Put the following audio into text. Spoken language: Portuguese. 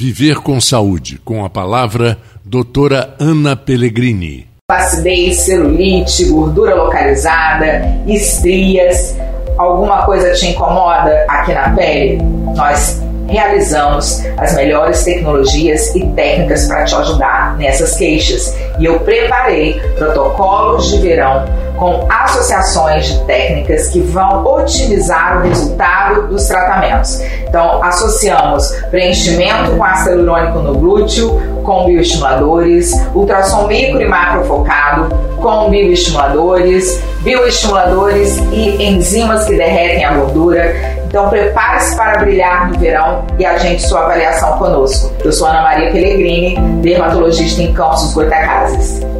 Viver com Saúde, com a palavra doutora Ana Pellegrini. Acidez, celulite, gordura localizada, estrias, alguma coisa te incomoda aqui na pele? Nós realizamos as melhores tecnologias e técnicas para te ajudar nessas queixas. E eu preparei protocolos de verão com associações de técnicas que vão otimizar o resultado dos tratamentos. Então, associamos preenchimento com ácido hialurônico no glúteo, com bioestimuladores, ultrassom micro e macro focado, com bioestimuladores, bioestimuladores e enzimas que derretem a gordura. Então, prepare-se para brilhar no verão e agende sua avaliação conosco. Eu sou Ana Maria Pellegrini, dermatologista em Campos Goitacazes.